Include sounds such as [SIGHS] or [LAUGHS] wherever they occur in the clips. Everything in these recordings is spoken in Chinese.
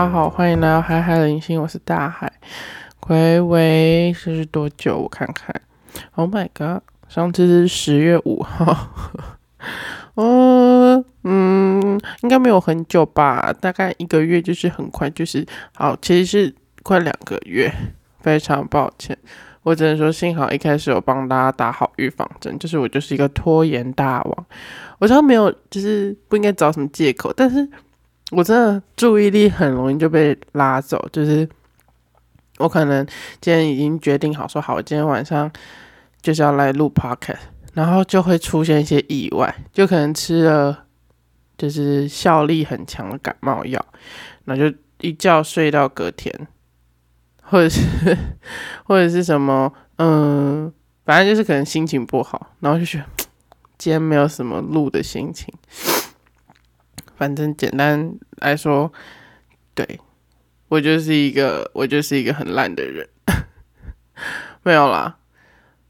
大家好，欢迎来到海海零星，我是大海。回味是多久？我看看。Oh my god！上次是十月五号。嗯 [LAUGHS] 嗯，应该没有很久吧？大概一个月，就是很快，就是好，其实是快两个月。非常抱歉，我只能说幸好一开始有帮大家打好预防针，就是我就是一个拖延大王。我知道没有，就是不应该找什么借口，但是我真的注意力很容易就被拉走，就是我可能今天已经决定好说好，我今天晚上就是要来录 podcast，然后就会出现一些意外，就可能吃了就是效力很强的感冒药，那就一觉睡到隔天，或者是 [LAUGHS] 或者是什么，嗯，反正就是可能心情不好，然后就觉得。[TSK] 今天没有什么录的心情，反正简单来说，对我就是一个我就是一个很烂的人，[LAUGHS] 没有啦。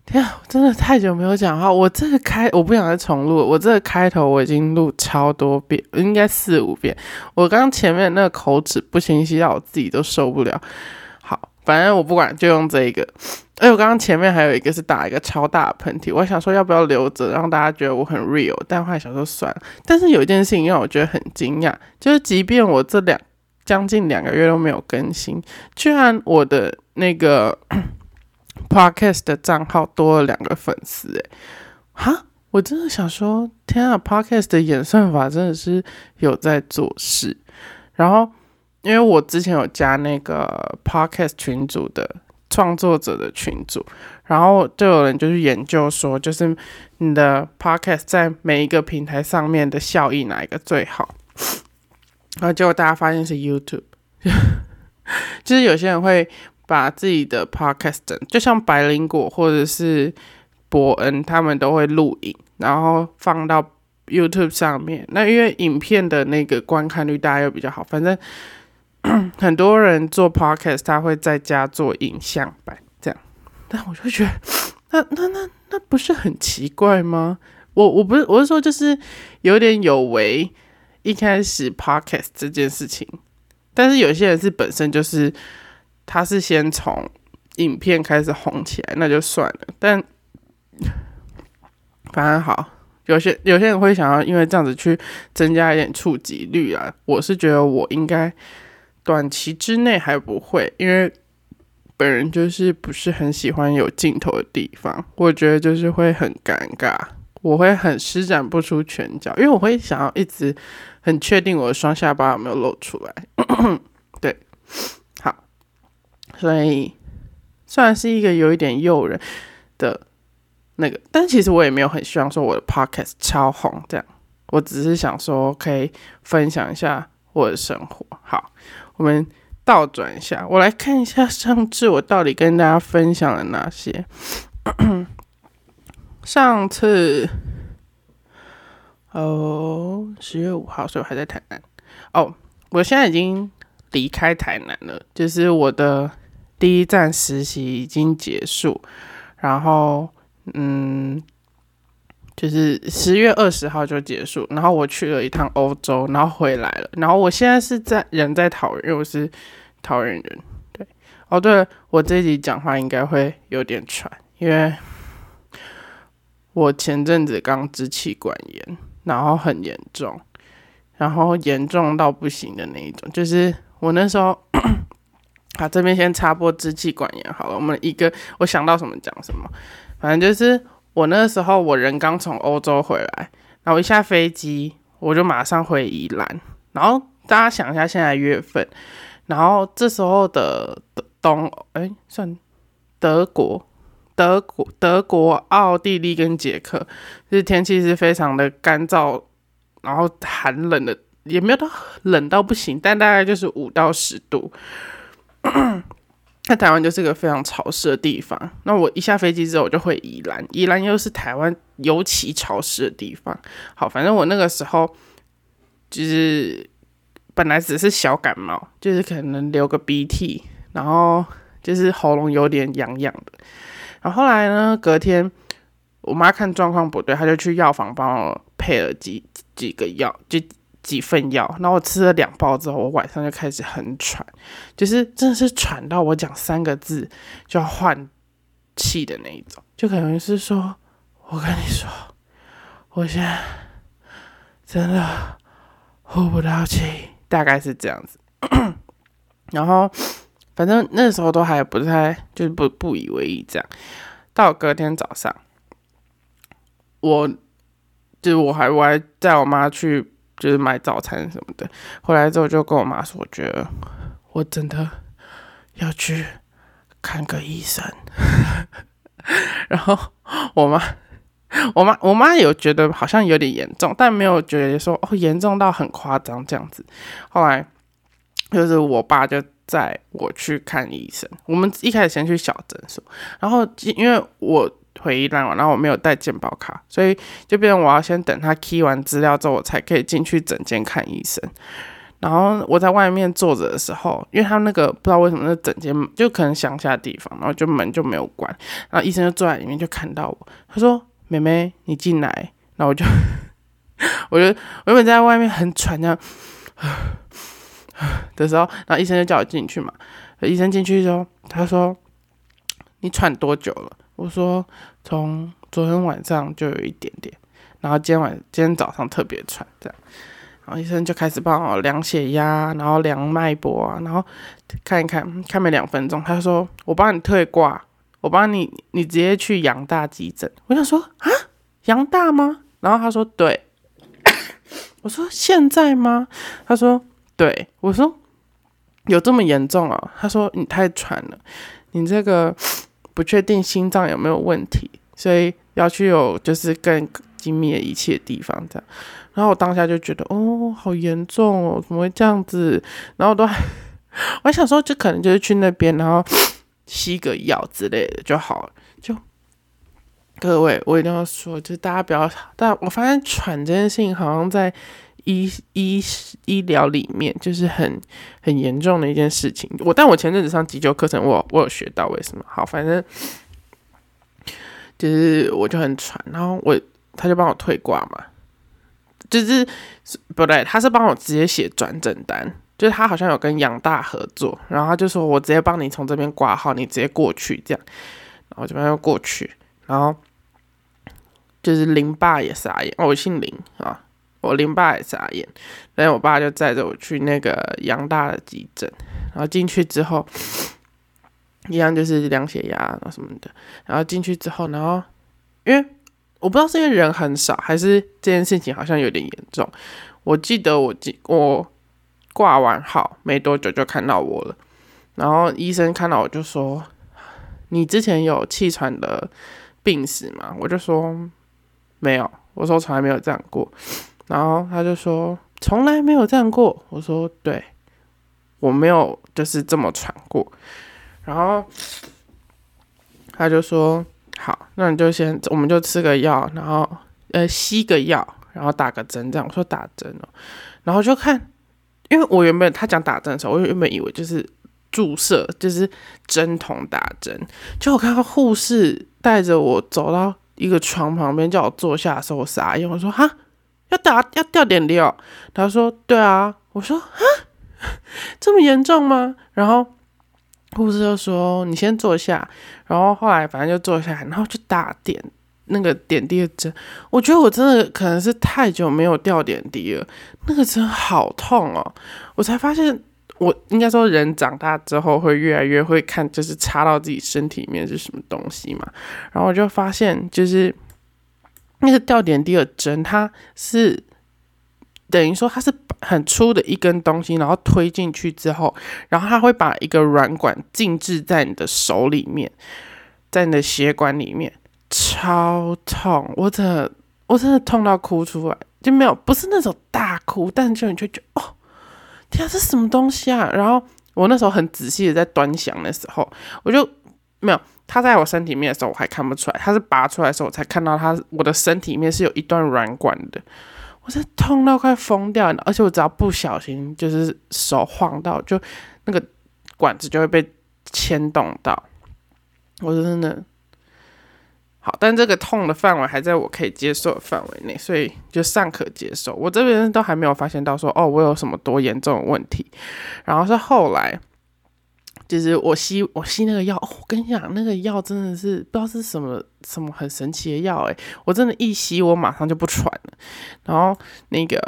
天啊，真的太久没有讲话，我这个开我不想再重录，我这个开头我已经录超多遍，应该四五遍。我刚前面那个口齿不清晰，到我自己都受不了。反正我不管，就用这一个。哎，我刚刚前面还有一个是打一个超大喷嚏，我想说要不要留着，让大家觉得我很 real，但后来想说算了。但是有一件事情让我觉得很惊讶，就是即便我这两将近两个月都没有更新，居然我的那个 [COUGHS] podcast 的账号多了两个粉丝，哎，哈，我真的想说，天啊，podcast 的演算法真的是有在做事。然后，因为我之前有加那个 podcast 群组的。创作者的群组，然后就有人就是研究说，就是你的 podcast 在每一个平台上面的效益哪一个最好，然后结果大家发现是 YouTube，[LAUGHS] 就是有些人会把自己的 podcast，就像白灵果或者是伯恩，他们都会录影，然后放到 YouTube 上面。那因为影片的那个观看率大家又比较好，反正。[CLEARS THROAT] 很多人做 podcast，他会在家做影像版这样，但我就觉得，[SNIFFS] 那那那那不是很奇怪吗？我我不是我是说，就是有点有违一开始 podcast 这件事情。但是有些人是本身就是他是先从影片开始红起来，那就算了。但 [SIGHS] 反正好，有些有些人会想要因为这样子去增加一点触及率啊。我是觉得我应该。短期之内还不会，因为本人就是不是很喜欢有镜头的地方，我觉得就是会很尴尬，我会很施展不出拳脚，因为我会想要一直很确定我的双下巴有没有露出来。[CLEARS THROAT] 对，好，所以虽然是一个有一点诱人的那个，但其实我也没有很希望说我的 podcast 超红这样，我只是想说可以分享一下我的生活。好。我们倒转一下，我来看一下上次我到底跟大家分享了哪些。[CLEARS THROAT] 上次哦，十月五号，所以我还在台南。哦，我现在已经离开台南了，就是我的第一站实习已经结束，然后嗯。就是十月二十号就结束，然后我去了一趟欧洲，然后回来了，然后我现在是在人在桃园，因为我是桃园人。对，哦对了，我这集讲话应该会有点喘，因为我前阵子刚支气管炎，然后很严重，然后严重到不行的那一种，就是我那时候，[CLEARS THROAT] 好这边先插播支气管炎好了，我们一个我想到什么讲什么，反正就是。我那时候我人刚从欧洲回来，然后一下飞机我就马上回宜兰。然后大家想一下现在月份，然后这时候的东哎算德国、德国、德国、奥地利跟捷克，就是天气是非常的干燥，然后寒冷的，也没有到冷到不行，但大概就是五到十度。那台湾就是个非常潮湿的地方。那我一下飞机之后，我就回宜兰。宜兰又是台湾尤其潮湿的地方。好，反正我那个时候就是本来只是小感冒，就是可能流个鼻涕，然后就是喉咙有点痒痒的。然后后来呢，隔天我妈看状况不对，她就去药房帮我配了几几个药，就几份药，然后我吃了两包之后，我晚上就开始很喘，就是真的是喘到我讲三个字就要换气的那一种，就可能是说，我跟你说，我现在真的呼不到气，大概是这样子。[COUGHS] 然后反正那时候都还不太，就是不不以为意这样。到隔天早上，我就我还我还带我妈去。就是买早餐什么的，回来之后就跟我妈说，我觉得我真的要去看个医生。[LAUGHS] 然后我妈，我妈，我妈有觉得好像有点严重，但没有觉得说哦严重到很夸张这样子。后来就是我爸就载我去看医生，我们一开始先去小诊所，然后因为我。回忆烂了，然后我没有带健保卡，所以就变成我要先等他 key 完资料之后，我才可以进去诊间看医生。然后我在外面坐着的时候，因为他那个不知道为什么那诊间就可能乡下地方，然后就门就没有关，然后医生就坐在里面就看到我，他说：“妹妹，你进来。”然后我就，[LAUGHS] 我就原本在外面很喘这样 [SIGHS] 的时候，然后医生就叫我进去嘛。医生进去之后，他说：“你喘多久了？”我说从昨天晚上就有一点点，然后今天晚今天早上特别喘，这样，然后医生就开始帮我量血压，然后量脉搏啊，然后看一看，看没两分钟，他说我帮你退挂，我帮你，你直接去阳大急诊。我想说啊，阳大吗？然后他说对，[COUGHS] 我说现在吗？他说对，我说有这么严重啊？他说你太喘了，你这个。不确定心脏有没有问题，所以要去有就是更精密的仪器的地方这样。然后我当下就觉得哦，好严重哦，怎么会这样子？然后我都还 [LAUGHS] 我还想说，就可能就是去那边，然后吸个药之类的就好了。就各位，我一定要说，就大家不要，但我发现喘这件事情好像在。医医医疗里面就是很很严重的一件事情。我但我前阵子上急救课程，我我有学到为什么好，反正就是我就很喘，然后我他就帮我退挂嘛，就是不对，他是帮我直接写转诊单，就是他好像有跟杨大合作，然后他就说我直接帮你从这边挂号，你直接过去这样，然后这边要过去，然后就是林爸也傻眼，我姓林啊。我林爸也傻眼，然后我爸就载着我去那个杨大的急诊，然后进去之后，一样就是量血压啊什么的，然后进去之后，然后因为我不知道是因为人很少，还是这件事情好像有点严重。我记得我记我挂完号没多久就看到我了，然后医生看到我就说：“你之前有气喘的病史吗？”我就说：“没有。”我说：“从来没有这样过。”然后他就说从来没有这样过。我说对，我没有就是这么喘过。然后他就说好，那你就先我们就吃个药，然后呃吸个药，然后打个针这样。我说打针哦，然后就看，因为我原本他讲打针的时候，我原本以为就是注射，就是针筒打针。就我看到护士带着我走到一个床旁边，叫我坐下的时候，我傻眼，我说哈。要打要掉点滴哦，他说对啊，我说啊，[LAUGHS] 这么严重吗？然后护士就说你先坐下，然后后来反正就坐下来，然后就打点那个点滴的针。我觉得我真的可能是太久没有掉点滴了，那个针好痛哦。我才发现，我应该说人长大之后会越来越会看，就是插到自己身体里面是什么东西嘛。然后我就发现，就是。那个吊点滴的针，它是等于说它是很粗的一根东西，然后推进去之后，然后它会把一个软管静置在你的手里面，在你的血管里面，超痛！我真的我真的痛到哭出来，就没有不是那种大哭，但就你就觉得哦，天啊，这什么东西啊！然后我那时候很仔细的在端详的时候，我就没有。它在我身体里面的时候，我还看不出来；它是拔出来的时候，我才看到它。我的身体里面是有一段软管的，我是痛到快疯掉而且我只要不小心，就是手晃到，就那个管子就会被牵动到。我真的好，但这个痛的范围还在我可以接受的范围内，所以就尚可接受。我这边都还没有发现到说，哦，我有什么多严重的问题。然后是后来，就是我吸我吸那个药，我跟你讲，那个药真的是不知道是什么什么很神奇的药，诶，我真的，一吸我马上就不喘了。然后那个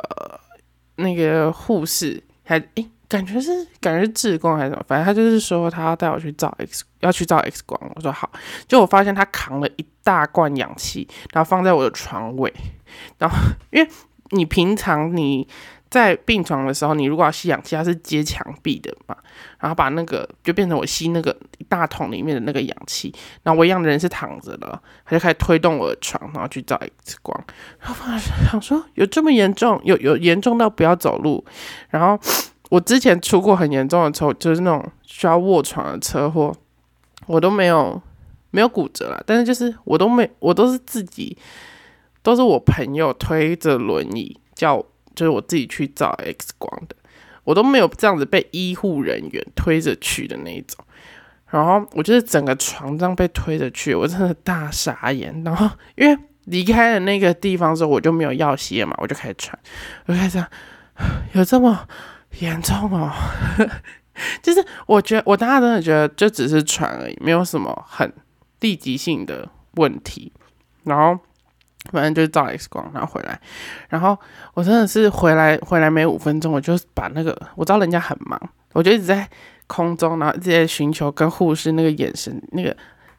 那个护士还诶。感觉是感觉是志工还是什么，反正他就是说他要带我去照 X，要去照 X 光。我说好，就我发现他扛了一大罐氧气，然后放在我的床尾。然后因为你平常你在病床的时候，你如果要吸氧气，它是接墙壁的嘛，然后把那个就变成我吸那个大桶里面的那个氧气。然后我一样的人是躺着的，他就开始推动我的床，然后去照 X 光。然后想说有这么严重，有有严重到不要走路，然后。我之前出过很严重的车，就是那种需要卧床的车祸，我都没有没有骨折了，但是就是我都没，我都是自己，都是我朋友推着轮椅叫，就是我自己去照 X 光的，我都没有这样子被医护人员推着去的那一种，然后我就是整个床这样被推着去，我真的大傻眼，然后因为离开了那个地方之后，我就没有药吸了嘛，我就开始喘，我就开始 [LAUGHS] 有这么。严重哦，[LAUGHS] 就是我觉得我当时真的觉得就只是喘而已，没有什么很立即性的问题。然后反正就是照 X 光，然后回来，然后我真的是回来回来没五分钟，我就把那个我知道人家很忙，我就一直在空中，然后一直在寻求跟护士那个眼神那个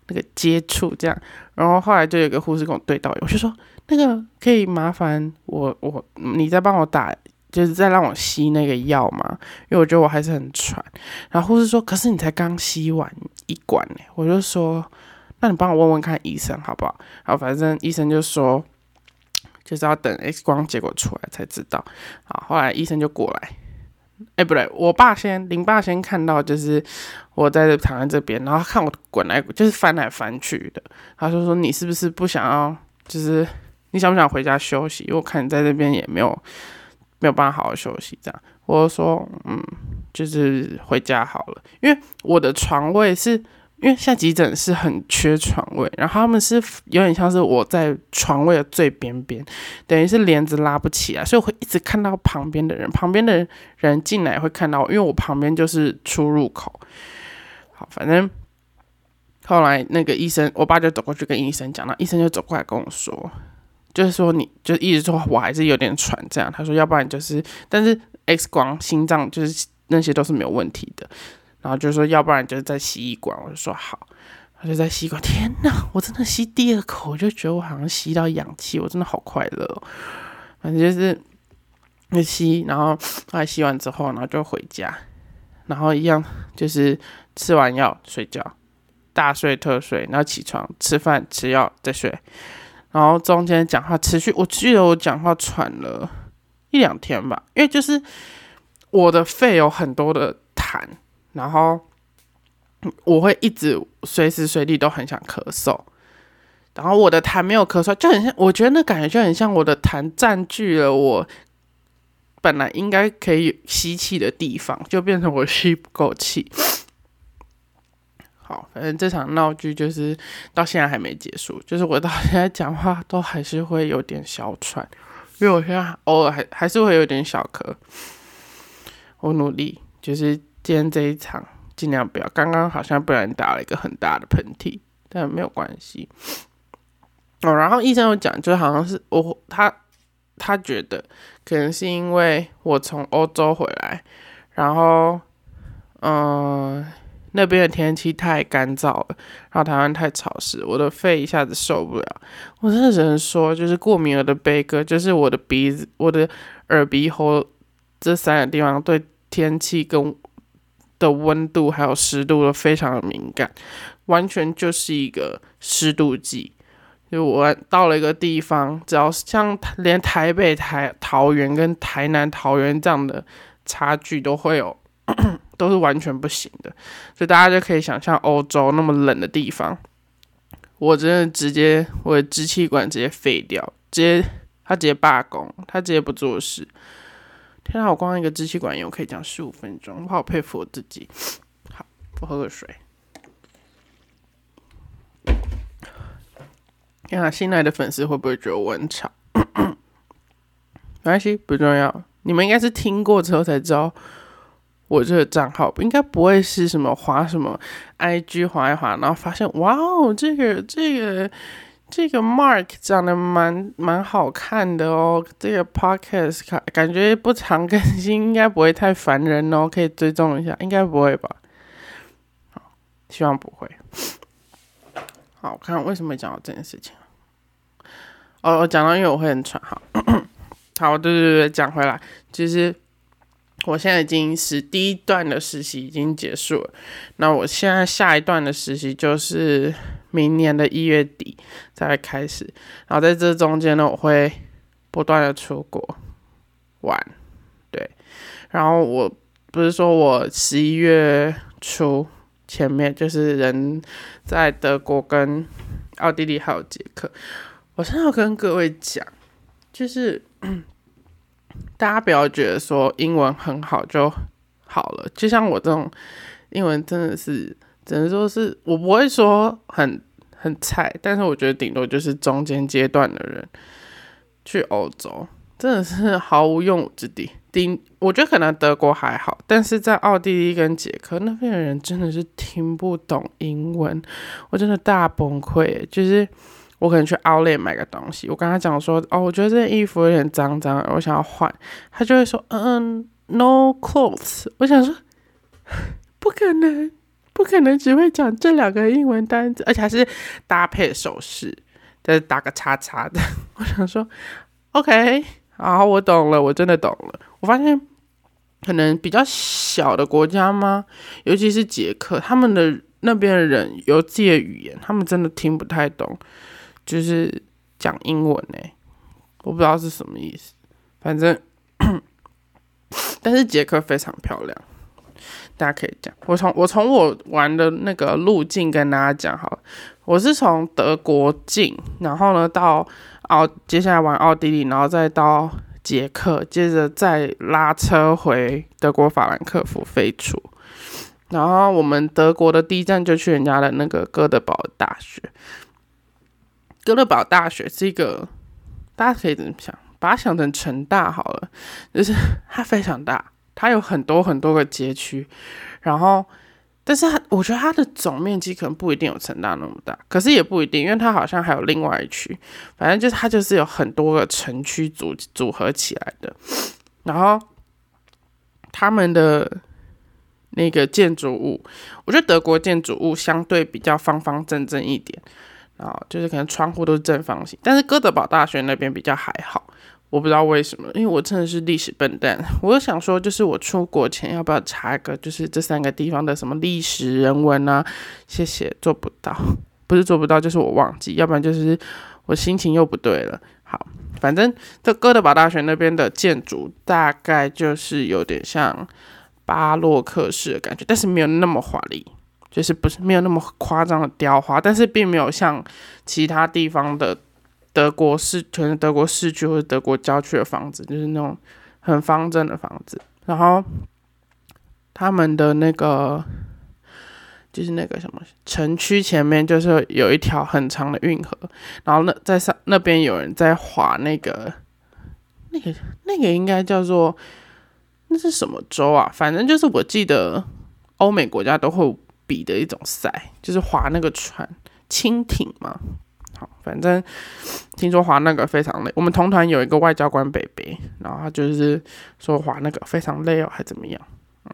那个接触这样。然后后来就有个护士跟我对到，我就说那个可以麻烦我我你再帮我打。就是在让我吸那个药嘛，因为我觉得我还是很喘。然后护士说：“可是你才刚吸完一管呢。”我就说：“那你帮我问问看医生好不好？”然后反正医生就说：“就是要等 X 光结果出来才知道。”好，后来医生就过来。哎，不对，我爸先，林爸先看到，就是我在这躺在这边，然后看我滚来，就是翻来翻去的。他就说：“你是不是不想要？就是你想不想回家休息？因为我看你在这边也没有。”没有办法好好休息，这样，我说，嗯，就是回家好了，因为我的床位是，因为现在急诊室很缺床位，然后他们是有点像是我在床位的最边边，等于是帘子拉不起来，所以我会一直看到旁边的人，旁边的人进来会看到，因为我旁边就是出入口。好，反正后来那个医生，我爸就走过去跟医生讲，那医生就走过来跟我说。就是说，你就一直说我还是有点喘，这样。他说，要不然就是，但是 X 光心脏就是那些都是没有问题的。然后就说，要不然就是在吸一管。我就说好，他就在吸一管。天哪，我真的吸第二口，我就觉得我好像吸到氧气，我真的好快乐。反正就是那吸，然后后来吸完之后，然后就回家，然后一样就是吃完药睡觉，大睡特睡，然后起床吃饭吃药再睡。然后中间讲话持续，我记得我讲话喘了一两天吧，因为就是我的肺有很多的痰，然后我会一直随时随地都很想咳嗽，然后我的痰没有咳嗽，就很像，我觉得那感觉就很像我的痰占据了我本来应该可以吸气的地方，就变成我吸不够气。好，反正这场闹剧就是到现在还没结束，就是我到现在讲话都还是会有点小喘，因为我现在偶尔还还是会有点小咳。我努力，就是今天这一场尽量不要。刚刚好像不然打了一个很大的喷嚏，但没有关系。哦，然后医生有讲，就好像是我他他觉得可能是因为我从欧洲回来，然后嗯。那边的天气太干燥了，然后台湾太潮湿，我的肺一下子受不了。我真的只能说，就是过敏儿的悲歌，就是我的鼻子、我的耳鼻喉这三个地方对天气跟的温度还有湿度都非常的敏感，完全就是一个湿度计。就我到了一个地方，只要是像连台北、台桃园跟台南桃园这样的差距都会有。[CLEARS THROAT] 都是完全不行的，所以大家就可以想象欧洲那么冷的地方，我真的直接我的支气管直接废掉，直接他直接罢工，他直接不做事。天啊，我光一个支气管炎我可以讲十五分钟，我好佩服我自己。好，我喝个水。呀，新来的粉丝会不会觉得我很吵？没关系，不重要。你们应该是听过之后才知道我这个账号，应该不会是什么滑什么 IG 滑一滑，然后发现哇哦，这个这个这个 Mark 长得蛮蛮好看的哦。这个 Podcast 感感觉不常更新，应该不会太烦人哦，[LAUGHS] 可以追踪一下，应该不会吧？好，希望不会。好，我看为什么讲到这件事情。哦，我讲到因为我会很喘，好。[CLEARS THROAT] 好，对对对，讲回来，其实我现在已经是第一段的实习已经结束了，那我现在下一段的实习就是明年的一月底才开始，然后在这中间呢，我会不断的出国玩，对，然后我不是说我十一月初前面就是人在德国跟奥地利还有捷克，我现在要跟各位讲。就是 [CLEARS THROAT] 大家不要觉得说英文很好就好了，就像我这种英文真的是只能说是我不会说很很菜，但是我觉得顶多就是中间阶段的人去欧洲真的是毫无用武之地。顶我觉得可能德国还好，但是在奥地利跟捷克那边的人真的是听不懂英文，我真的大崩溃，就是。我可能去奥联买个东西，我跟他讲说，哦，我觉得这件衣服有点脏脏，我想要换，他就会说，嗯嗯，No clothes。我想说，[LAUGHS] 不可能，不可能只会讲这两个英文单词，而且还是搭配手势，再打个叉叉的。[LAUGHS] 我想说，OK，好，我懂了，我真的懂了。我发现，可能比较小的国家吗？尤其是捷克，他们的那边的人有自己的语言，他们真的听不太懂。就是讲英文呢，我不知道是什么意思，反正，[COUGHS] 但是捷克非常漂亮，大家可以讲。我从我从我玩的那个路径跟大家讲好了，我是从德国进，然后呢到奥，接下来玩奥地利，然后再到捷克，接着再拉车回德国法兰克福飞出，然后我们德国的第一站就去人家的那个哥德堡大学。哥德堡大学是一个，大家可以怎么想？把它想成城大好了，就是它非常大，它有很多很多个街区，然后，但是它我觉得它的总面积可能不一定有城大那么大，可是也不一定，因为它好像还有另外一区，反正就是它就是有很多个城区组组合起来的，然后他们的那个建筑物，我觉得德国建筑物相对比较方方正正一点。啊，就是可能窗户都是正方形，但是哥德堡大学那边比较还好，我不知道为什么，因为我真的是历史笨蛋。[LAUGHS] 我想说，就是我出国前要不要查一个，就是这三个地方的什么历史人文啊？谢谢，做不到，[LAUGHS] 不是做不到，就是我忘记，要不然就是我心情又不对了。好，反正这哥德堡大学那边的建筑大概就是有点像巴洛克式的感觉，但是没有那么华丽。就是不是没有那么夸张的雕花，但是并没有像其他地方的德国市，全是德国市区或者德国郊区的房子，就是那种很方正的房子。然后他们的那个就是那个什么城区前面就是有一条很长的运河，然后那在上那边有人在划那个那个那个应该叫做那是什么州啊？反正就是我记得欧美国家都会。比的一种赛，就是划那个船，蜻蜓嘛。好，反正听说滑那个非常累。我们同团有一个外交官北北，然后他就是说滑那个非常累哦，还怎么样？嗯，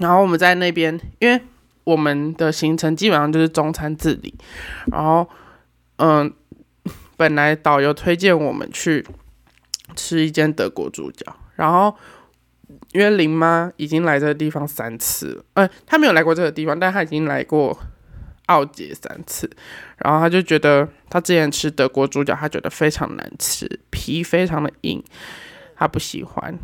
然后我们在那边，因为我们的行程基本上就是中餐自理。然后，嗯，本来导游推荐我们去吃一间德国猪脚，然后。因为林妈已经来这个地方三次了，呃，她没有来过这个地方，但她已经来过奥杰三次，然后他就觉得他之前吃德国猪脚，他觉得非常难吃，皮非常的硬，他不喜欢，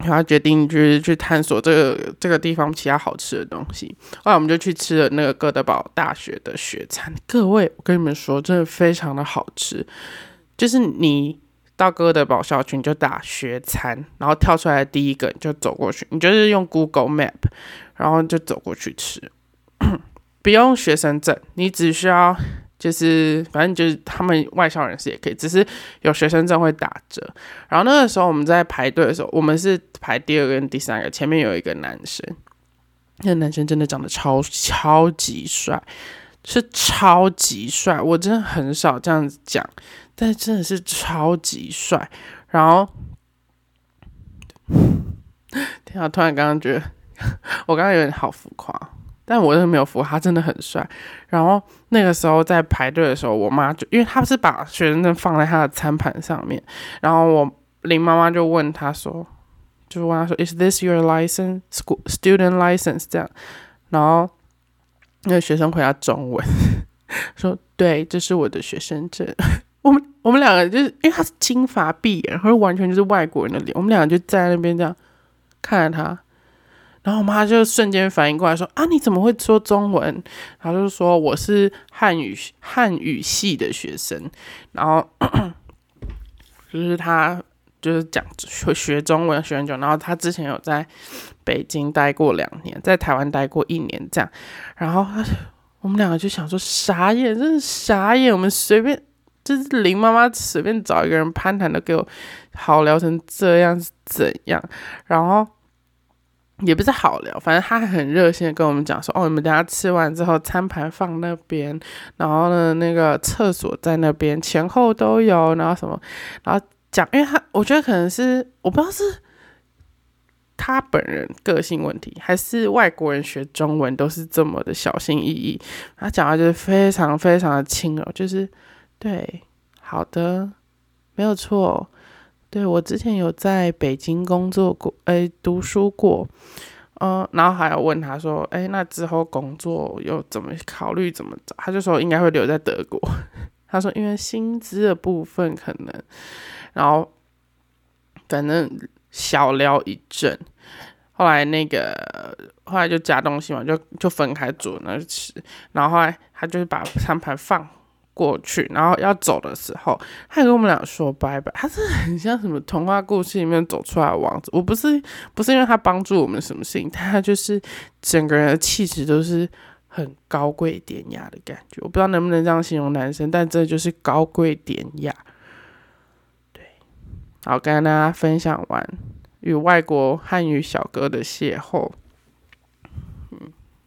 然后决定就是去探索这个这个地方其他好吃的东西。后来我们就去吃了那个哥德堡大学的学餐，各位，我跟你们说，真的非常的好吃，就是你。到哥德堡校区你就打学餐，然后跳出来第一个你就走过去，你就是用 Google Map，然后就走过去吃，不用学生证，你只需要就是反正就是他们外校人士也可以，只是有学生证会打折。然后那个时候我们在排队的时候，我们是排第二个跟第三个，前面有一个男生，那个男生真的长得超超级帅，是超级帅，我真的很少这样子讲，但真的是超级帅。然后，[LAUGHS] 天啊！突然刚刚觉得 [LAUGHS] 我刚刚有点好浮夸。但我是没有服，他真的很帅。然后那个时候在排队的时候，我妈就因为他是把学生证放在他的餐盘上面，然后我林妈妈就问他说，就问他说，Is this your license, school student license？这样，然后那个学生回答中文，[LAUGHS] 说对，这是我的学生证。[LAUGHS] 我们我们两个就是因为他是金发碧眼，然后完全就是外国人的脸，我们两个就在那边这样看着他。然后我妈就瞬间反应过来，说：“啊，你怎么会说中文？”然后就说：“我是汉语汉语系的学生。”然后 [COUGHS] 就是他就是讲学学中文学很久，然后他之前有在北京待过两年，在台湾待过一年这样。然后我们两个就想说傻眼，真是傻眼。我们随便就是林妈妈随便找一个人攀谈都给我好聊成这样是怎样？然后。也不是好聊，反正他很热心的跟我们讲说，哦，你们等下吃完之后，餐盘放那边，然后呢，那个厕所在那边，前后都有，然后什么，然后讲，因为他我觉得可能是我不知道是他本人个性问题，还是外国人学中文都是这么的小心翼翼，他讲话就是非常非常的轻柔，就是对，好的，没有错。对我之前有在北京工作过，哎，读书过，嗯，然后还要问他说，哎，那之后工作又怎么考虑怎么找？他就说应该会留在德国。[LAUGHS] 他说因为薪资的部分可能，然后反正小聊一阵，后来那个后来就加东西嘛，就就分开坐那吃，然后后来他就把餐盘放。过去，然后要走的时候，他跟我们俩说拜拜。他是很像什么童话故事里面走出来的王子。我不是不是因为他帮助我们什么事情，他就是整个人的气质都是很高贵典雅的感觉。我不知道能不能这样形容男生，但这就是高贵典雅。对，好，跟大家分享完与外国汉语小哥的邂逅。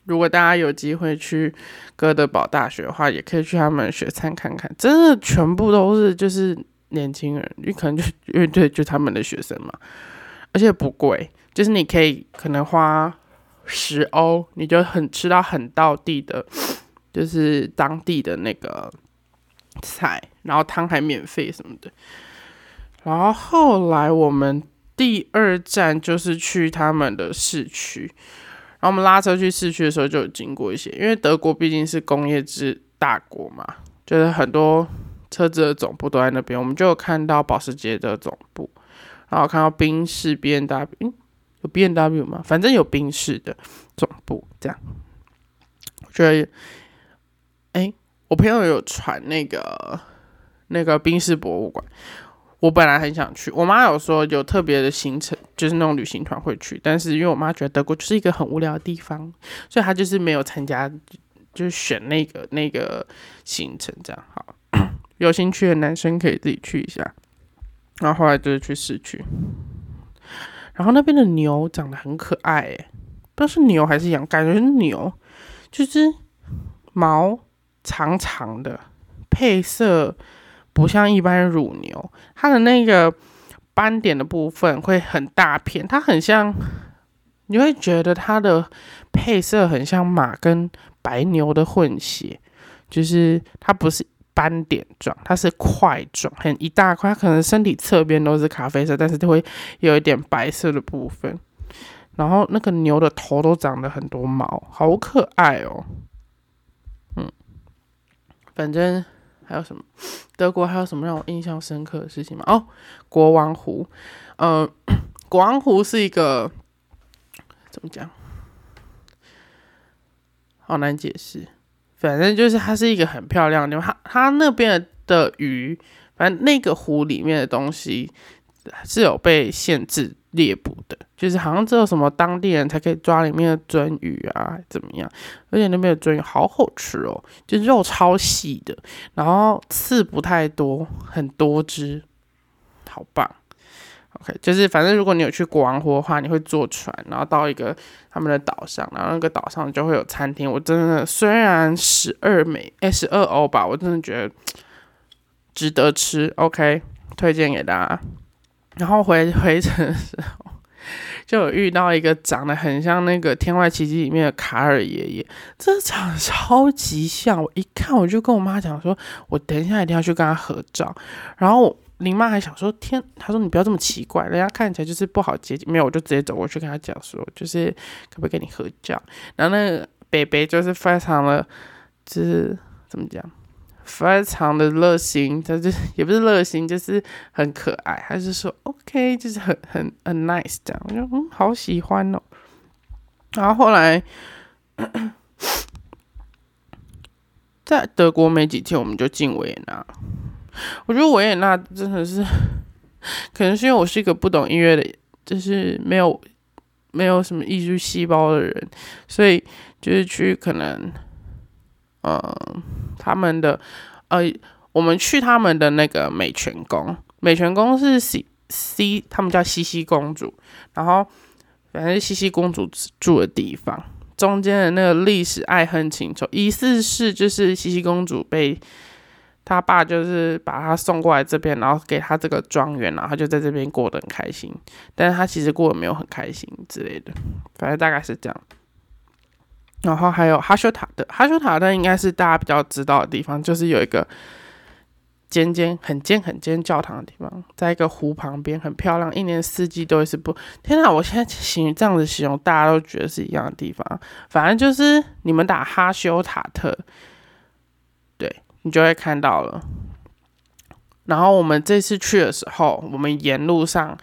如果大家有机会去哥德堡大学的话，也可以去他们学餐看看，真的全部都是就是年轻人，你可能就因为对就他们的学生嘛，而且不贵，就是你可以可能花十欧，你就很吃到很到地的，就是当地的那个菜，然后汤还免费什么的。然后后来我们第二站就是去他们的市区。然后我们拉车去市区的时候，就有经过一些，因为德国毕竟是工业制大国嘛，就是很多车子的总部都在那边。我们就有看到保时捷的总部，然后看到宾士 B N W，嗯，有 B N W 吗？反正有宾士的总部，这样。我觉得，哎，我朋友有传那个那个宾士博物馆。我本来很想去，我妈有说有特别的行程，就是那种旅行团会去，但是因为我妈觉得德国就是一个很无聊的地方，所以她就是没有参加，就是选那个那个行程这样。好，[COUGHS] 有兴趣的男生可以自己去一下。然后后来就是去市区，然后那边的牛长得很可爱，诶，不知道是牛还是羊，感觉是牛，就是毛长长的，配色。不像一般乳牛，它的那个斑点的部分会很大片，它很像，你会觉得它的配色很像马跟白牛的混血，就是它不是斑点状，它是块状，很一大块，它可能身体侧边都是咖啡色，但是都会有一点白色的部分，然后那个牛的头都长了很多毛，好可爱哦，嗯，反正。还有什么？德国还有什么让我印象深刻的事情吗？哦，国王湖。呃，[CLEARS THROAT] 国王湖是一个怎么讲？好难解释。反正就是它是一个很漂亮的地方。它它那边的鱼，反正那个湖里面的东西，是有被限制猎捕的，就是好像只有什么当地人才可以抓里面的鳟鱼啊，怎么样？而且那边的鳟鱼好好吃哦，就肉超细的，然后刺不太多，很多汁，好棒。OK，就是反正如果你有去国王湖的话，你会坐船，然后到一个他们的岛上，然后那个岛上就会有餐厅。我真的虽然十二美，哎，十二欧吧，我真的觉得值得吃。OK，推荐给大家。然后回回程的时候，就有遇到一个长得很像那个《天外奇迹》里面的卡尔爷爷，这长超级像。我一看我就跟我妈讲说，我等一下一定要去跟他合照。然后。林妈还想说天，她说你不要这么奇怪，人家看起来就是不好接近。没有，我就直接走过去跟他讲说，就是可不可以跟你合照。然后那个北北就是非常的，就是怎么讲，非常的热心，他就也不是热心，就是很可爱。他是说 OK，就是很很很 nice 这样，我就嗯好喜欢哦。然后后来 [COUGHS] 在德国没几天，我们就进维也纳。我觉得维也纳真的是，可能是因为我是一个不懂音乐的，就是没有没有什么艺术细胞的人，所以就是去可能，嗯，他们的呃，我们去他们的那个美泉宫，美泉宫是西西，他们叫西西公主，然后反正西西公主住的地方，中间的那个历史爱恨情仇，疑似是就是西西公主被。他爸就是把他送过来这边，然后给他这个庄园，然后就在这边过得很开心。但是他其实过得没有很开心之类的，反正大概是这样。然后还有哈修塔的，哈修塔的应该是大家比较知道的地方，就是有一个尖尖、很尖、很尖教堂的地方，在一个湖旁边，很漂亮，一年四季都是不。天哪，我现在形这样子形容，大家都觉得是一样的地方。反正就是你们打哈修塔特。对你就会看到了。然后我们这次去的时候，我们沿路上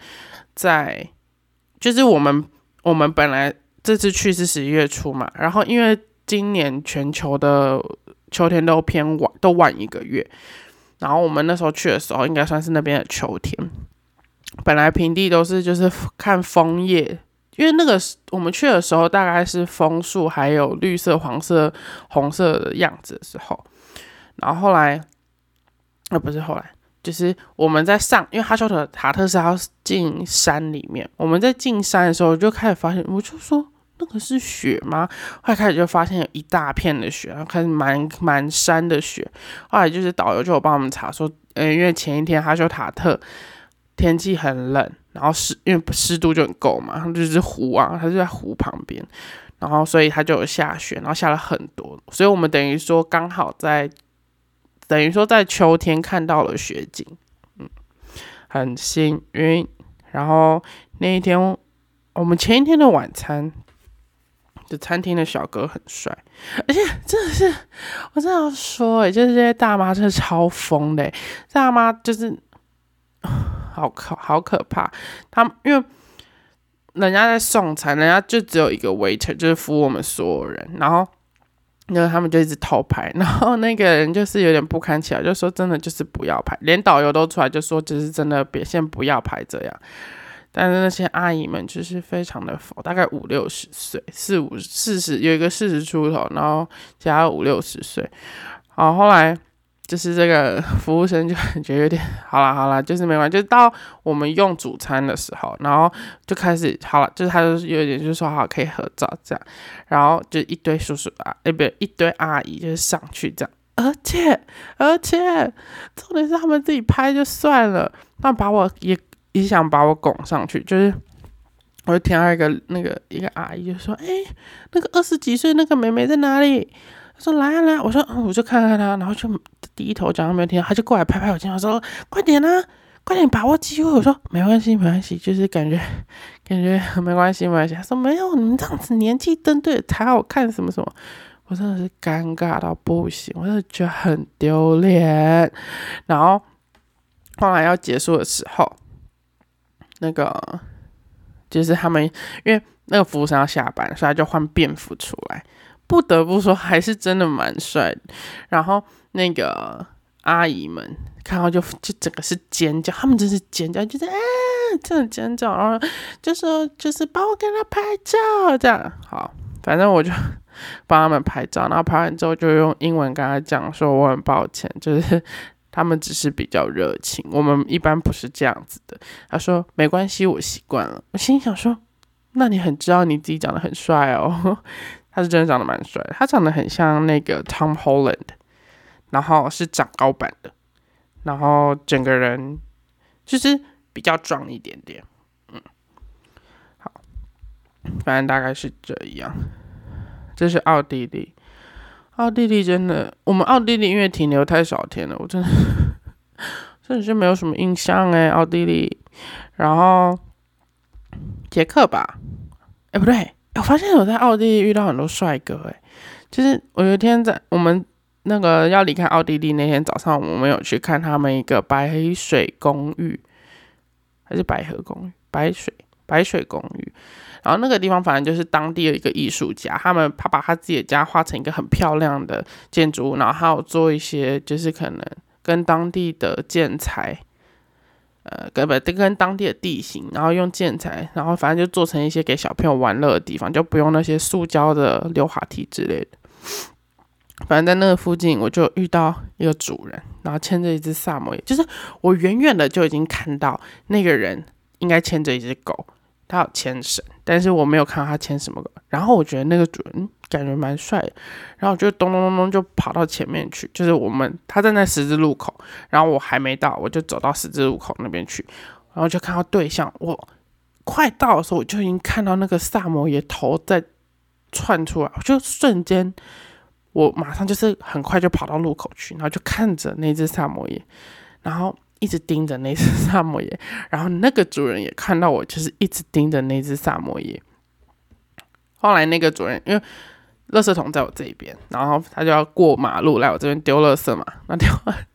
在，就是我们我们本来这次去是十一月初嘛，然后因为今年全球的秋天都偏晚，都晚一个月。然后我们那时候去的时候，应该算是那边的秋天。本来平地都是就是看枫叶，因为那个我们去的时候大概是枫树还有绿色、黄色、红色的样子的时候。然后后来，呃，不是后来，就是我们在上，因为哈修特塔特是要进山里面。我们在进山的时候，就开始发现，我就说那个是雪吗？后来开始就发现有一大片的雪，然后开始满满山的雪。后来就是导游就有帮我们查说，嗯，因为前一天哈修塔特天气很冷，然后湿，因为湿度就很够嘛，就是湖啊，它就在湖旁边，然后所以它就有下雪，然后下了很多，所以我们等于说刚好在。等于说在秋天看到了雪景，嗯，很幸运。然后那一天，我们前一天的晚餐，就餐厅的小哥很帅，而且真的是，我真的要说，哎，就是这些大妈真的超疯的，大妈就是好可好可怕。他们因为人家在送餐，人家就只有一个 waiter，就是服务我们所有人，然后。然后他们就一直偷拍，然后那个人就是有点不堪起来，就说真的就是不要拍，连导游都出来就说就是真的别先不要拍这样。但是那些阿姨们就是非常的佛，大概五六十岁，四五四十，有一个四十出头，然后加五六十岁。好，后来。就是这个 [LAUGHS] 服务生就感觉有点好了好了，就是没关系。就到我们用主餐的时候，然后就开始好了，就是他就是有点就是说好可以合照这样，然后就一堆叔叔啊，哎不对，一堆阿姨就是上去这样，而且而且重点是他们自己拍就算了，那把我也也想把我拱上去，就是我就听到一个那个一个阿姨就说，哎，那个二十几岁那个妹妹在哪里？她说来啊来，我说我就看看她，然后就低头讲，没有听到，他就过来拍拍我肩膀说快点啊，快点把握机会。我说没关系没关系，就是感觉感觉没关系没关系。他说没有，你们这样子年纪登对才好看什么什么，我真的是尴尬到不行，我真的觉得很丢脸。然后后来要结束的时候，那个就是他们因为那个服务生要下班，所以他就换便服出来。不得不说，还是真的蛮帅。然后那个阿姨们看到就就整个是尖叫，他们真是尖叫，就是哎这样尖叫，然后就说就是帮我给他拍照，这样好，反正我就 [LAUGHS] 帮他们拍照，然后拍完之后就用英文跟他讲说我很抱歉，就是他们只是比较热情，我们一般不是这样子的。他说没关系，我习惯了。我心想说，那你很知道你自己长得很帅哦。[LAUGHS] 他是真的长得蛮帅，他长得很像那个 Tom Holland，然后是长高版的，然后整个人就是比较壮一点点，嗯，好，反正大概是这样。这是奥地利，奥地利真的，我们奥地利因为停留太少天了，我真的 [LAUGHS] 真的是没有什么印象哎，奥地利，然后捷克吧，哎不对。我发现我在奥地利遇到很多帅哥，诶，就是我有一天在我们那个要离开奥地利那天早上，我们有去看他们一个白水公寓，还是白河公寓？白水白水公寓。然后那个地方反正就是当地的一个艺术家，他们他把他自己的家画成一个很漂亮的建筑物，然后还有做一些就是可能跟当地的建材。呃，根本跟跟当地的地形，然后用建材，然后反正就做成一些给小朋友玩乐的地方，就不用那些塑胶的溜滑梯之类的。反正在那个附近，我就遇到一个主人，然后牵着一只萨摩耶，就是我远远的就已经看到那个人应该牵着一只狗。他有牵绳，但是我没有看到他牵什么。然后我觉得那个主人感觉蛮帅，然后我就咚咚咚咚就跑到前面去，就是我们他站在十字路口，然后我还没到，我就走到十字路口那边去，然后就看到对象。我快到的时候，我就已经看到那个萨摩耶头在窜出来，我就瞬间，我马上就是很快就跑到路口去，然后就看着那只萨摩耶，然后。一直盯着那只萨摩耶，然后那个主人也看到我，就是一直盯着那只萨摩耶。后来那个主人因为垃圾桶在我这边，然后他就要过马路来我这边丢垃圾嘛。那丢完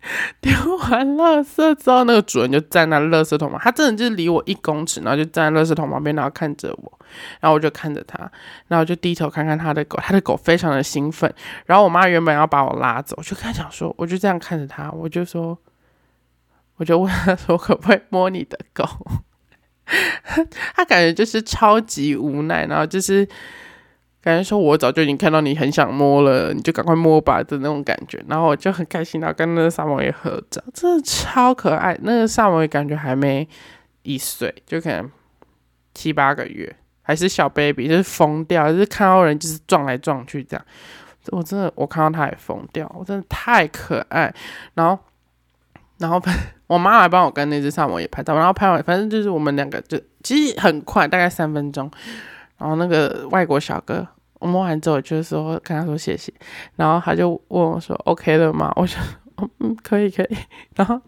[LAUGHS] 丢完垃圾之后，那个主人就站在垃圾桶嘛，他真的就是离我一公尺，然后就站在垃圾桶旁边，然后看着我，然后我就看着他，然后就低头看看他的狗，他的狗非常的兴奋。然后我妈原本要把我拉走，就跟他讲说，我就这样看着他，我就说。我就问他说：“ [LAUGHS] 可不可以摸你的狗？” [LAUGHS] 他感觉就是超级无奈，然后就是感觉说：“我早就已经看到你很想摸了，你就赶快摸吧的那种感觉。”然后我就很开心，然后跟那个萨摩耶合照，真的超可爱。那个萨摩耶感觉还没一岁，就可能七八个月，还是小 baby，就是疯掉，就是看到人就是撞来撞去这样。我真的，我看到他也疯掉，我真的太可爱。然后。然后我妈来帮我跟那只萨摩耶拍照，然后拍完，反正就是我们两个就其实很快，大概三分钟。然后那个外国小哥，我摸完之后就是说跟他说谢谢，然后他就问我说 OK 了吗？[LAUGHS] 我说嗯可以可以。然后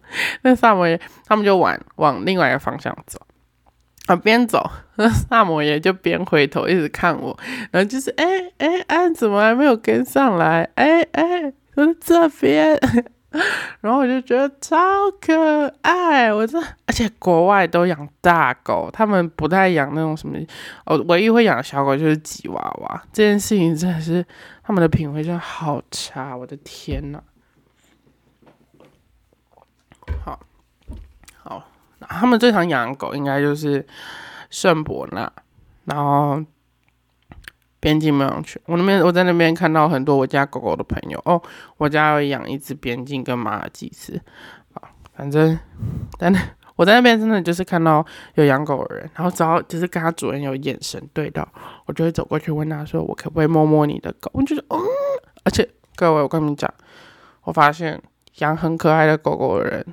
那萨摩耶他们就往往另外一个方向走，啊边走，那萨摩耶就边回头一直看我，然后就是哎哎哎怎么还没有跟上来？哎哎我这边。[LAUGHS] 然后我就觉得超可爱，我这而且国外都养大狗，他们不太养那种什么，哦，唯一会养小狗就是吉娃娃。这件事情真的是他们的品味真的好差，我的天呐！好，好，他们最常养的狗应该就是圣伯纳，然后。边境牧羊犬，我那边我在那边看到很多我家狗狗的朋友哦，我家有养一只边境跟马尔济斯，啊，反正，但我在那边真的就是看到有养狗的人，然后只要就是跟他主人有眼神对到，我就会走过去问他说，我可不可以摸摸你的狗？我就说，嗯，而且各位我跟你们讲，我发现养很可爱的狗狗的人，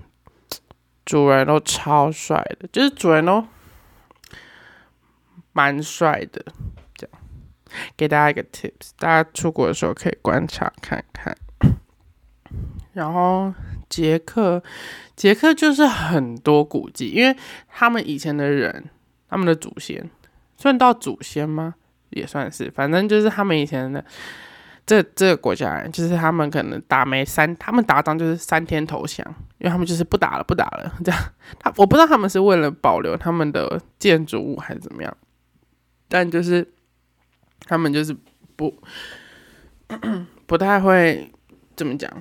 主人都超帅的，就是主人都蛮帅的。[LAUGHS] 给大家一个 tips，大家出国的时候可以观察看看。然后捷克，捷克就是很多古迹，因为他们以前的人，他们的祖先算到祖先吗？也算是，反正就是他们以前的这这个国家人，就是他们可能打没三，他们打仗就是三天投降，因为他们就是不打了，不打了这样。他我不知道他们是为了保留他们的建筑物还是怎么样，但就是。他们就是不不太会怎么讲，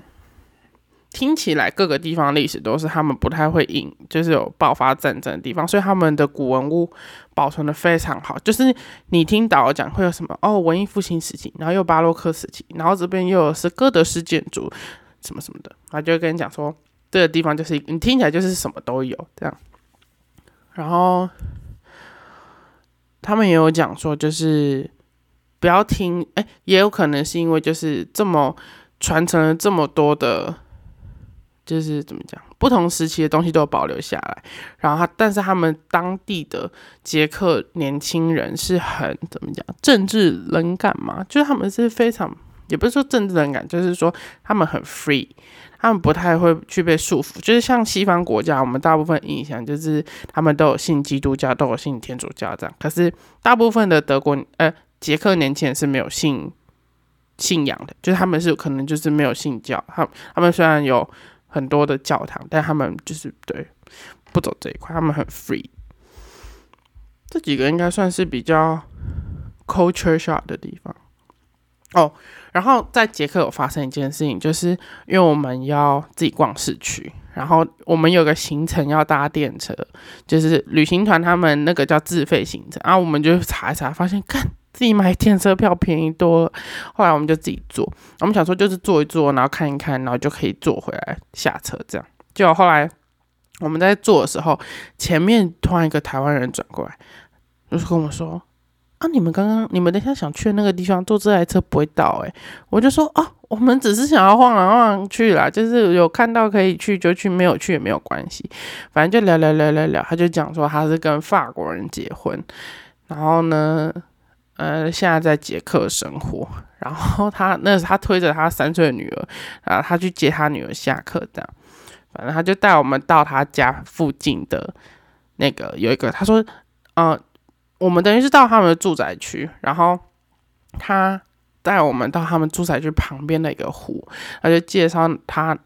[COUGHS] 听起来各个地方历史都是他们不太会引，就是有爆发战争的地方，所以他们的古文物保存的非常好。就是你听导游讲会有什么哦，文艺复兴时期，然后又巴洛克时期，然后这边又是哥德式建筑，什么什么的，他就跟你讲说这个地方就是你听起来就是什么都有这样。然后他们也有讲说，就是不要听，哎，也有可能是因为就是这么传承了这么多的。就是怎么讲，不同时期的东西都保留下来，然后他，但是他们当地的捷克年轻人是很怎么讲，政治冷感嘛，就是他们是非常，也不是说政治冷感，就是说他们很 free，他们不太会去被束缚，就是像西方国家，我们大部分印象就是他们都有信基督教，都有信天主教这样，可是大部分的德国呃捷克年轻人是没有信信仰的，就是他们是可能就是没有信教，他他们虽然有。很多的教堂，但他们就是对不走这一块，他们很 free。这几个应该算是比较 culture shock 的地方哦。然后在捷克有发生一件事情，就是因为我们要自己逛市区，然后我们有个行程要搭电车，就是旅行团他们那个叫自费行程，然后我们就查一查，发现看。自己买电车票便宜多了，后来我们就自己坐。我们想说就是坐一坐，然后看一看，然后就可以坐回来下车这样。结果后来我们在坐的时候，前面突然一个台湾人转过来，就是跟我说：“啊，你们刚刚你们等下想去的那个地方坐这台车不会到。”诶，我就说：“啊，我们只是想要晃来晃去啦，就是有看到可以去就去，没有去也没有关系，反正就聊聊聊聊聊。”他就讲说他是跟法国人结婚，然后呢。呃，现在在捷克生活，然后他那是他推着他三岁的女儿，然后他去接他女儿下课，这样，反正他就带我们到他家附近的那个有一个，他说，嗯，我们等于是到他们的住宅区，然后他带我们到他们住宅区旁边的一个湖，他就介绍他。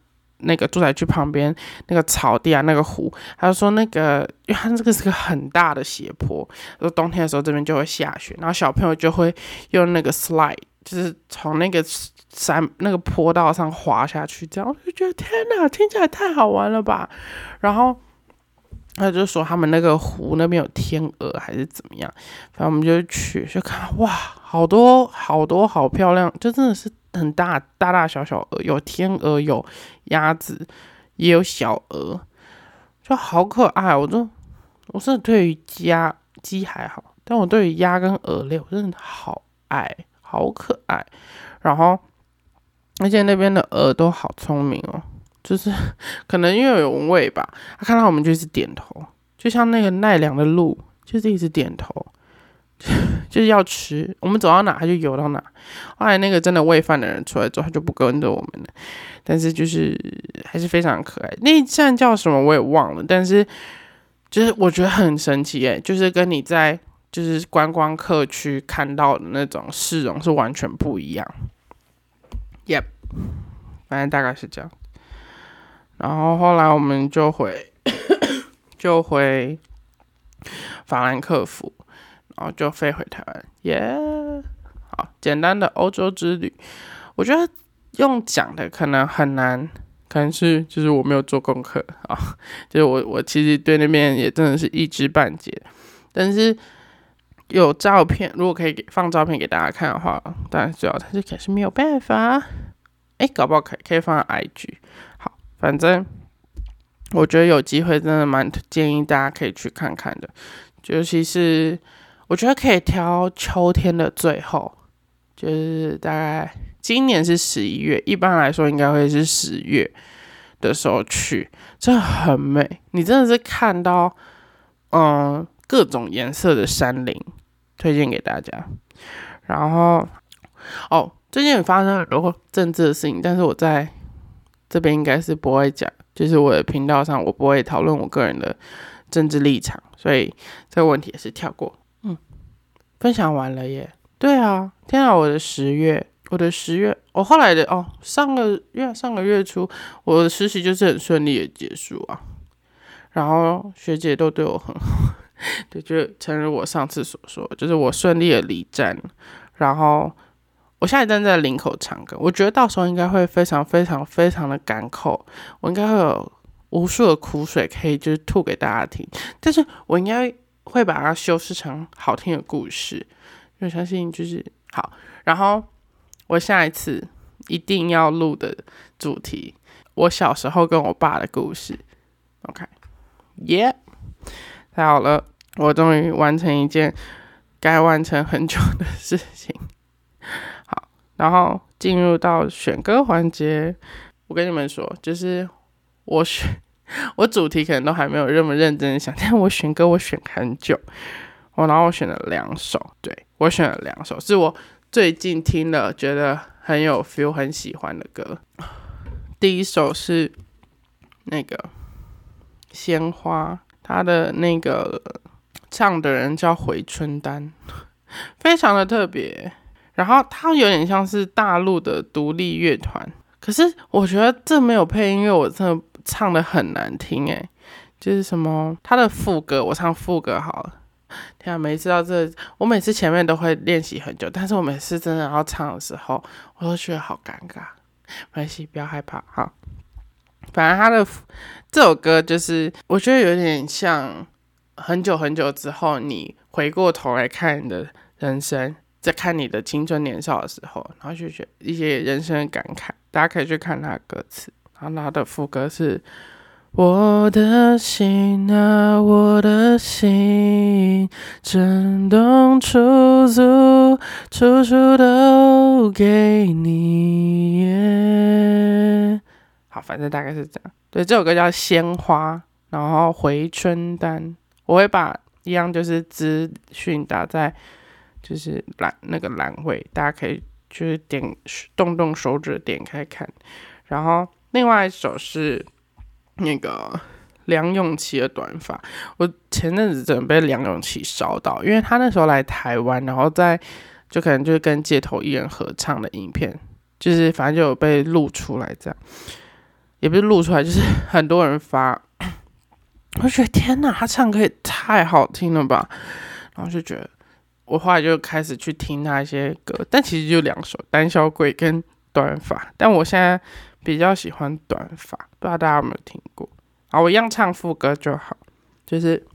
那个住宅区旁边那个草地啊，那个湖，他就说那个，因为他这个是个很大的斜坡，说冬天的时候这边就会下雪，然后小朋友就会用那个 slide，就是从那个山那个坡道上滑下去，这样我就觉得天哪，听起来太好玩了吧，然后。他就说他们那个湖那边有天鹅还是怎么样，反正我们就去就看哇，好多好多好漂亮，就真的是很大大大小小鹅，有天鹅有鸭子也有小鹅，就好可爱。我都我是对于鸭鸡还好，但我对于鸭跟鹅类我真的好爱，好可爱。然后而且那边的鹅都好聪明哦。就是 [LAUGHS] 可能因为有味吧，他看到我们就一直点头，就像那个奈良的鹿，就是一直点头，[LAUGHS] 就是要吃。我们走到哪，他就游到哪。后来那个真的喂饭的人出来之后，他就不跟着我们了。但是就是还是非常可爱。那一站叫什么我也忘了，但是就是我觉得很神奇诶，就是跟你在就是观光客区看到的那种市容是完全不一样。Yep，反正大概是这样。然后后来我们就回，[COUGHS] 就回法兰克福，然后就飞回台湾，耶！好，简单的欧洲之旅，我觉得用讲的可能很难，可能是就是我没有做功课啊，[LAUGHS] 就是我我其实对那边也真的是一知半解，但是有照片，如果可以给放照片给大家看的话，当然最好，但是可是没有办法，哎，搞不好可可以放 IG 好。反正我觉得有机会，真的蛮建议大家可以去看看的。尤其是我觉得可以挑秋天的最后，就是大概今年是十一月，一般来说应该会是十月的时候去，真的很美。你真的是看到嗯各种颜色的山林，推荐给大家。然后哦，最近也发生很多政治的事情，但是我在。这边应该是不会讲，就是我的频道上我不会讨论我个人的政治立场，所以这个问题也是跳过。分享完了耶。对啊，天啊，我的十月，我的十月，我后来的哦，上个月上个月初，我的实习就是很顺利的结束啊。然后学姐都对我很好，[LAUGHS] 对，就诚如我上次所说，就是我顺利的离站，然后。我下一站在林口唱歌，我觉得到时候应该会非常非常非常的干口，我应该会有无数的苦水可以就是吐给大家听，但是我应该会把它修饰成好听的故事，我相信就是好。然后我下一次一定要录的主题，我小时候跟我爸的故事。OK，耶，太好了，我终于完成一件该完成很久的事情。好，然后进入到选歌环节。我跟你们说，就是我选 [LAUGHS] 我主题可能都还没有那么认真想，但我选歌我选很久。我然后我选了两首，对我选了两首，是我最近听了觉得很有 feel、很喜欢的歌。第一首是那个鲜花，他的那个唱的人叫回春丹，非常的特别。然后他有点像是大陆的独立乐团，可是我觉得这没有配音乐，我真的唱的很难听诶，就是什么他的副歌，我唱副歌好了。天啊，每次到这，我每次前面都会练习很久，但是我每次真的要唱的时候，我都觉得好尴尬。没关系，不要害怕，哈。反正他的这首歌就是，我觉得有点像很久很久之后，你回过头来看你的人生。在看你的青春年少的时候，然后就觉一些人生的感慨，大家可以去看他的歌词。然后他的副歌是：我的心啊，我的心，震动出租，处处都给你。好，反正大概是这样。对，这首歌叫《鲜花》，然后《回春丹》，我会把一样就是资讯打在。就是栏那个栏位，大家可以就是点动动手指点开看。然后另外一首是那个梁咏琪的短发。我前阵子真的被梁咏琪烧到，因为他那时候来台湾，然后在就可能就是跟街头艺人合唱的影片，就是反正就有被录出来这样，也不是录出来，就是很多人发。[COUGHS] 我觉得天哪，他唱歌也太好听了吧！然后就觉得。我后来就开始去听他一些歌，但其实就两首《胆小鬼》跟《短发》，但我现在比较喜欢《短发》，不知道大家有没有听过？啊，我一样唱副歌就好，就是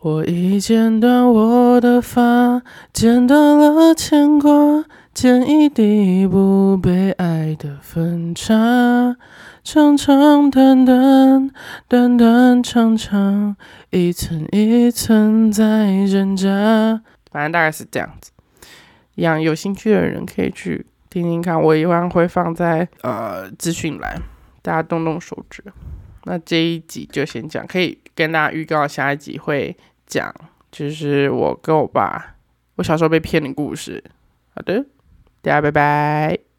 我已剪短我的发，剪断了牵挂，剪一地不被爱的分叉，长长短短，短短长长，一寸一寸在挣扎。反正大概是这样子，一样有兴趣的人可以去听听看，我一般会放在呃资讯栏，大家动动手指。那这一集就先讲，可以跟大家预告下一集会讲，就是我跟我爸我小时候被骗的故事。好的，大家拜拜。